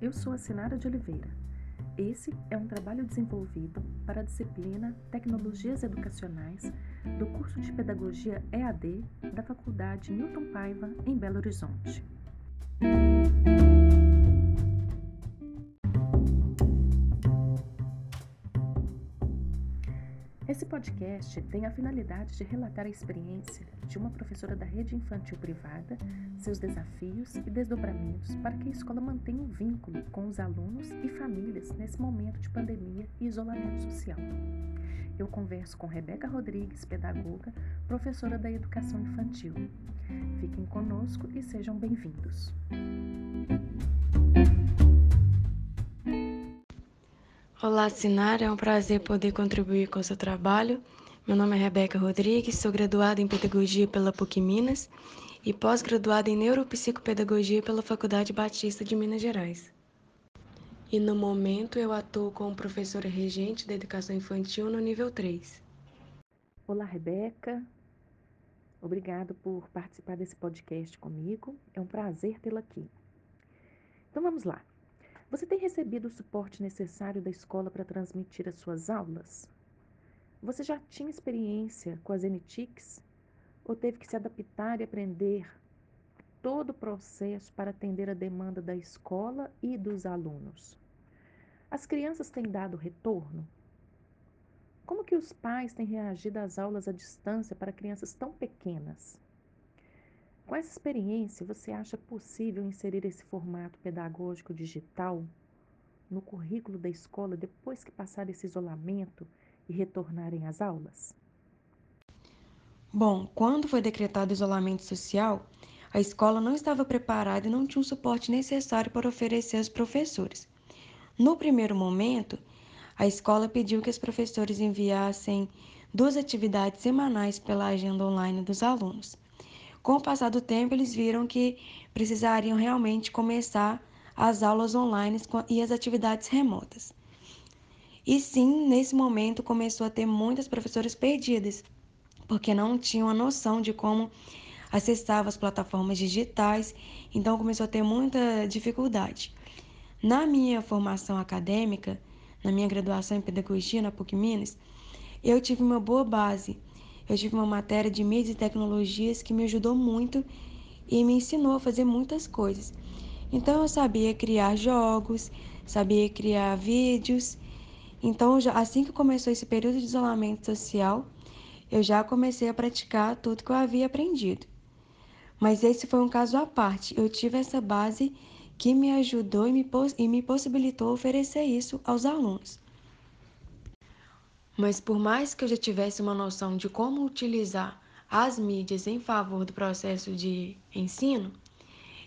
eu sou a Sinara de Oliveira. Esse é um trabalho desenvolvido para a disciplina Tecnologias Educacionais do curso de Pedagogia EAD da Faculdade Newton Paiva, em Belo Horizonte. Esse podcast tem a finalidade de relatar a experiência de uma professora da rede infantil privada, seus desafios e desdobramentos para que a escola mantenha um vínculo com os alunos e famílias nesse momento de pandemia e isolamento social. Eu converso com Rebeca Rodrigues, pedagoga, professora da educação infantil. Fiquem conosco e sejam bem-vindos. Olá, Sinara, é um prazer poder contribuir com o seu trabalho. Meu nome é Rebeca Rodrigues, sou graduada em Pedagogia pela PUC Minas e pós-graduada em Neuropsicopedagogia pela Faculdade Batista de Minas Gerais. E no momento eu atuo como professora regente da educação infantil no nível 3. Olá, Rebeca. Obrigado por participar desse podcast comigo. É um prazer tê-la aqui. Então vamos lá. Você tem recebido o suporte necessário da escola para transmitir as suas aulas? Você já tinha experiência com as NTICs? Ou teve que se adaptar e aprender todo o processo para atender a demanda da escola e dos alunos? As crianças têm dado retorno? Como que os pais têm reagido às aulas à distância para crianças tão pequenas? Com essa experiência, você acha possível inserir esse formato pedagógico digital no currículo da escola depois que passar esse isolamento e retornarem às aulas? Bom, quando foi decretado o isolamento social, a escola não estava preparada e não tinha o suporte necessário para oferecer aos professores. No primeiro momento, a escola pediu que os professores enviassem duas atividades semanais pela agenda online dos alunos. Com o passar do tempo, eles viram que precisariam realmente começar as aulas online e as atividades remotas. E sim, nesse momento começou a ter muitas professoras perdidas, porque não tinham a noção de como acessar as plataformas digitais, então começou a ter muita dificuldade. Na minha formação acadêmica, na minha graduação em pedagogia na PUC Minas, eu tive uma boa base eu tive uma matéria de mídias e tecnologias que me ajudou muito e me ensinou a fazer muitas coisas. Então eu sabia criar jogos, sabia criar vídeos. Então, assim que começou esse período de isolamento social, eu já comecei a praticar tudo que eu havia aprendido. Mas esse foi um caso à parte. Eu tive essa base que me ajudou e me, e me possibilitou oferecer isso aos alunos. Mas por mais que eu já tivesse uma noção de como utilizar as mídias em favor do processo de ensino,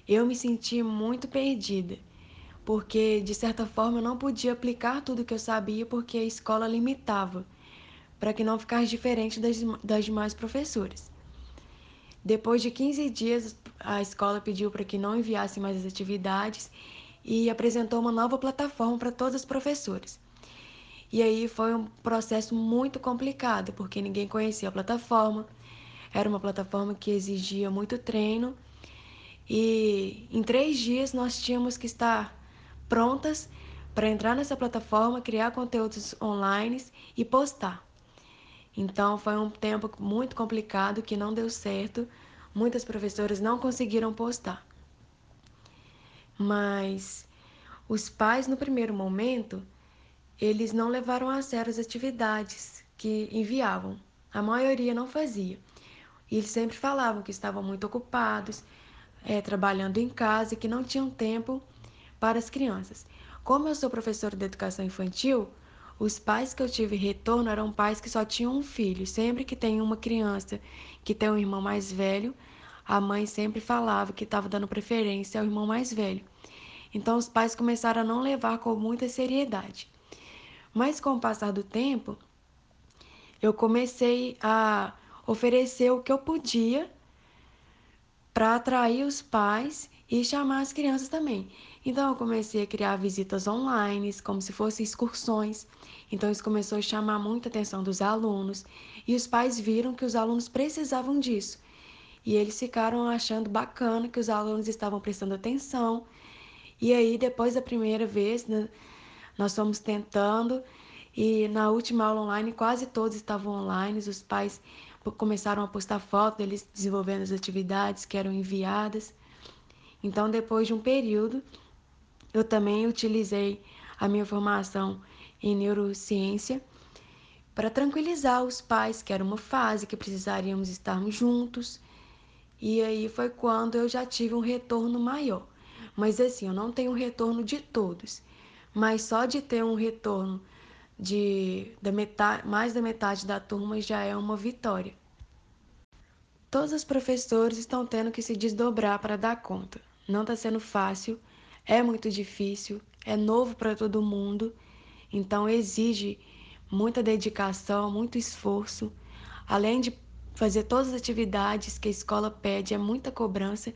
eu me senti muito perdida, porque de certa forma eu não podia aplicar tudo que eu sabia porque a escola limitava, para que não ficasse diferente das, das demais professoras. Depois de 15 dias, a escola pediu para que não enviasse mais as atividades e apresentou uma nova plataforma para todas as professoras. E aí foi um processo muito complicado, porque ninguém conhecia a plataforma. Era uma plataforma que exigia muito treino. E em três dias nós tínhamos que estar prontas para entrar nessa plataforma, criar conteúdos online e postar. Então foi um tempo muito complicado que não deu certo. Muitas professoras não conseguiram postar. Mas os pais, no primeiro momento, eles não levaram a sério as atividades que enviavam. A maioria não fazia. E eles sempre falavam que estavam muito ocupados, é, trabalhando em casa e que não tinham tempo para as crianças. Como eu sou professora de educação infantil, os pais que eu tive retorno eram pais que só tinham um filho. Sempre que tem uma criança que tem um irmão mais velho, a mãe sempre falava que estava dando preferência ao irmão mais velho. Então os pais começaram a não levar com muita seriedade. Mas com o passar do tempo, eu comecei a oferecer o que eu podia para atrair os pais e chamar as crianças também. Então eu comecei a criar visitas online, como se fossem excursões. Então isso começou a chamar muita atenção dos alunos e os pais viram que os alunos precisavam disso. E eles ficaram achando bacana que os alunos estavam prestando atenção E aí, depois da primeira vez, né, nós fomos tentando e na última aula online quase todos estavam online, os pais começaram a postar fotos deles desenvolvendo as atividades que eram enviadas. Então, depois de um período, eu também utilizei a minha formação em neurociência para tranquilizar os pais que era uma fase que precisaríamos estarmos juntos. E aí foi quando eu já tive um retorno maior. Mas assim, eu não tenho um retorno de todos, mas só de ter um retorno de da metade, mais da metade da turma já é uma vitória. Todos os professores estão tendo que se desdobrar para dar conta. Não está sendo fácil, é muito difícil, é novo para todo mundo, então exige muita dedicação, muito esforço. Além de fazer todas as atividades que a escola pede, é muita cobrança.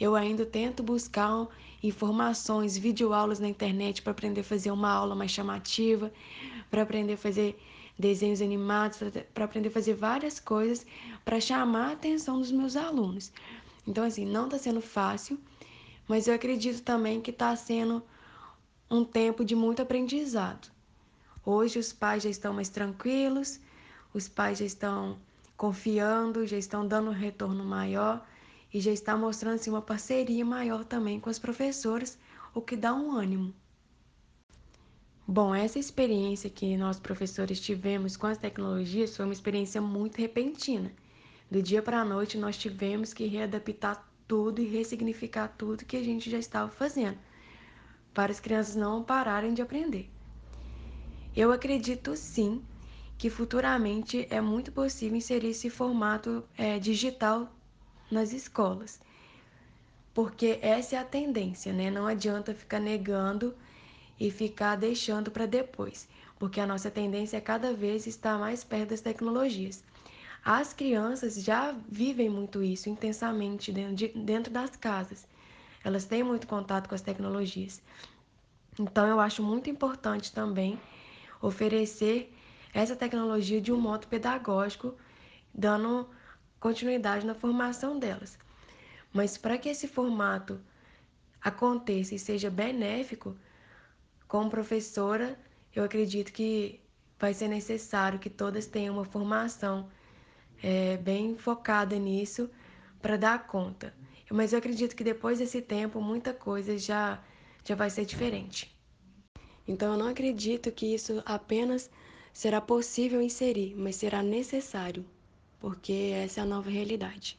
Eu ainda tento buscar informações, videoaulas na internet para aprender a fazer uma aula mais chamativa, para aprender a fazer desenhos animados, para aprender a fazer várias coisas para chamar a atenção dos meus alunos. Então, assim, não está sendo fácil, mas eu acredito também que está sendo um tempo de muito aprendizado. Hoje os pais já estão mais tranquilos, os pais já estão confiando, já estão dando um retorno maior e já está mostrando assim, uma parceria maior também com as professoras, o que dá um ânimo. Bom, essa experiência que nós professores tivemos com as tecnologias foi uma experiência muito repentina. Do dia para a noite nós tivemos que readaptar tudo e ressignificar tudo que a gente já estava fazendo, para as crianças não pararem de aprender. Eu acredito sim que futuramente é muito possível inserir esse formato é, digital nas escolas, porque essa é a tendência, né? Não adianta ficar negando e ficar deixando para depois, porque a nossa tendência é cada vez estar mais perto das tecnologias. As crianças já vivem muito isso intensamente dentro, de, dentro das casas. Elas têm muito contato com as tecnologias. Então, eu acho muito importante também oferecer essa tecnologia de um modo pedagógico, dando continuidade na formação delas. Mas para que esse formato aconteça e seja benéfico, como professora, eu acredito que vai ser necessário que todas tenham uma formação é, bem focada nisso para dar conta. Mas eu acredito que depois desse tempo, muita coisa já, já vai ser diferente. Então, eu não acredito que isso apenas será possível inserir, mas será necessário, porque essa é a nova realidade.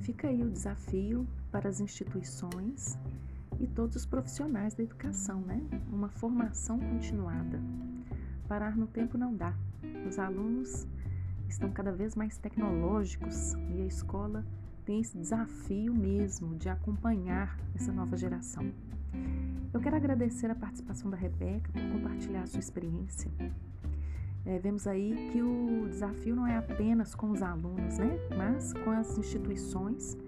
Fica aí o desafio para as instituições e todos os profissionais da educação, né? Uma formação continuada. Parar no tempo não dá. Os alunos estão cada vez mais tecnológicos e a escola tem esse desafio mesmo de acompanhar essa nova geração. Eu quero agradecer a participação da Rebeca por compartilhar a sua experiência. É, vemos aí que o desafio não é apenas com os alunos, né? Mas com as instituições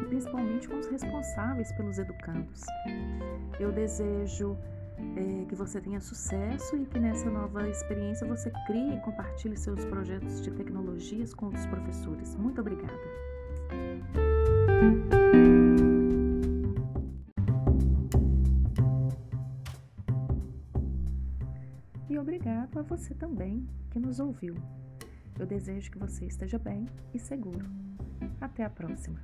e principalmente com os responsáveis pelos educandos. Eu desejo é, que você tenha sucesso e que nessa nova experiência você crie e compartilhe seus projetos de tecnologias com os professores. Muito obrigada. E obrigado a você também que nos ouviu. Eu desejo que você esteja bem e seguro. Até a próxima!